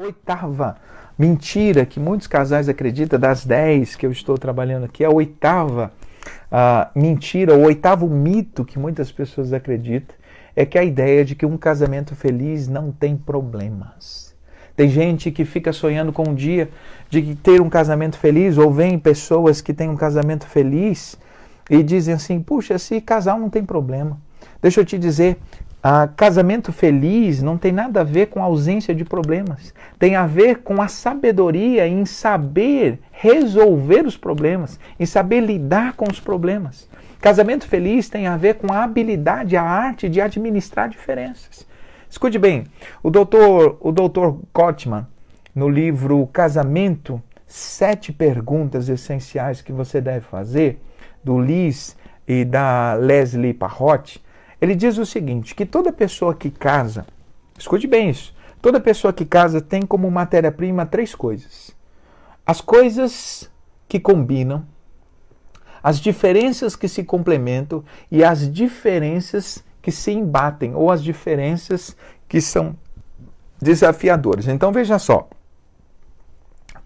oitava mentira que muitos casais acreditam, das dez que eu estou trabalhando aqui, a oitava uh, mentira, o oitavo mito que muitas pessoas acreditam é que a ideia de que um casamento feliz não tem problemas. Tem gente que fica sonhando com um dia de ter um casamento feliz, ou vem pessoas que têm um casamento feliz e dizem assim: puxa, esse casal não tem problema. Deixa eu te dizer, ah, casamento feliz não tem nada a ver com a ausência de problemas. Tem a ver com a sabedoria em saber resolver os problemas, em saber lidar com os problemas. Casamento feliz tem a ver com a habilidade, a arte de administrar diferenças. Escute bem, o doutor, o doutor Gottman, no livro Casamento, Sete Perguntas Essenciais que você deve fazer, do Liz e da Leslie Parrott, ele diz o seguinte: que toda pessoa que casa, escute bem isso, toda pessoa que casa tem como matéria-prima três coisas: as coisas que combinam, as diferenças que se complementam e as diferenças que se embatem ou as diferenças que são desafiadoras. Então veja só,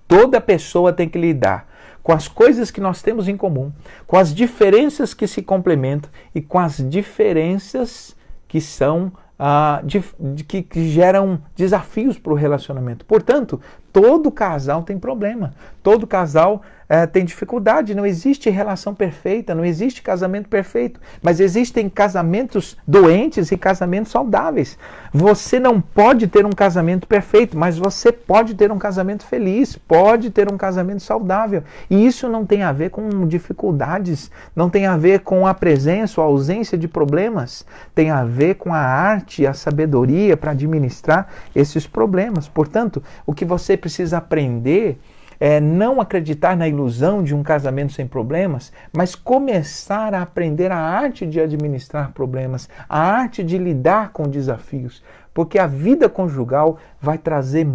toda pessoa tem que lidar com as coisas que nós temos em comum, com as diferenças que se complementam e com as diferenças que são ah, de, de, que, que geram desafios para o relacionamento. Portanto, todo casal tem problema, todo casal é, tem dificuldade, não existe relação perfeita, não existe casamento perfeito, mas existem casamentos doentes e casamentos saudáveis. Você não pode ter um casamento perfeito, mas você pode ter um casamento feliz, pode ter um casamento saudável. E isso não tem a ver com dificuldades, não tem a ver com a presença ou ausência de problemas, tem a ver com a arte, a sabedoria para administrar esses problemas. Portanto, o que você precisa aprender é, não acreditar na ilusão de um casamento sem problemas, mas começar a aprender a arte de administrar problemas, a arte de lidar com desafios, porque a vida conjugal vai trazer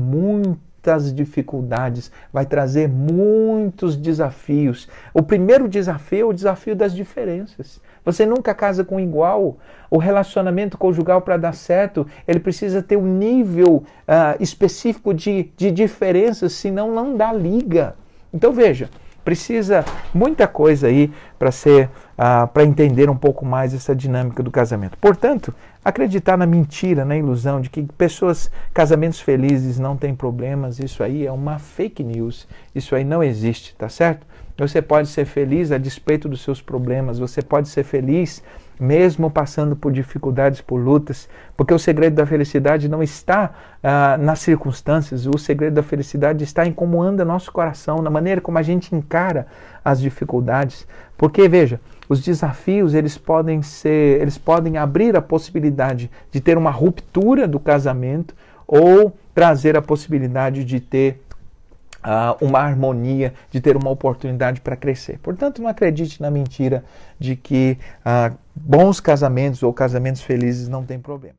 muitas dificuldades, vai trazer muitos desafios. O primeiro desafio é o desafio das diferenças. Você nunca casa com igual. O relacionamento conjugal, para dar certo, ele precisa ter um nível uh, específico de, de diferenças, senão não dá liga. Então veja, precisa muita coisa aí para ser uh, para entender um pouco mais essa dinâmica do casamento. Portanto, acreditar na mentira, na ilusão de que pessoas, casamentos felizes não têm problemas, isso aí é uma fake news. Isso aí não existe, tá certo? Você pode ser feliz a despeito dos seus problemas, você pode ser feliz mesmo passando por dificuldades, por lutas, porque o segredo da felicidade não está ah, nas circunstâncias, o segredo da felicidade está em como anda nosso coração, na maneira como a gente encara as dificuldades. Porque, veja, os desafios eles podem ser, eles podem abrir a possibilidade de ter uma ruptura do casamento ou trazer a possibilidade de ter uma harmonia, de ter uma oportunidade para crescer. Portanto, não acredite na mentira de que uh, bons casamentos ou casamentos felizes não têm problema.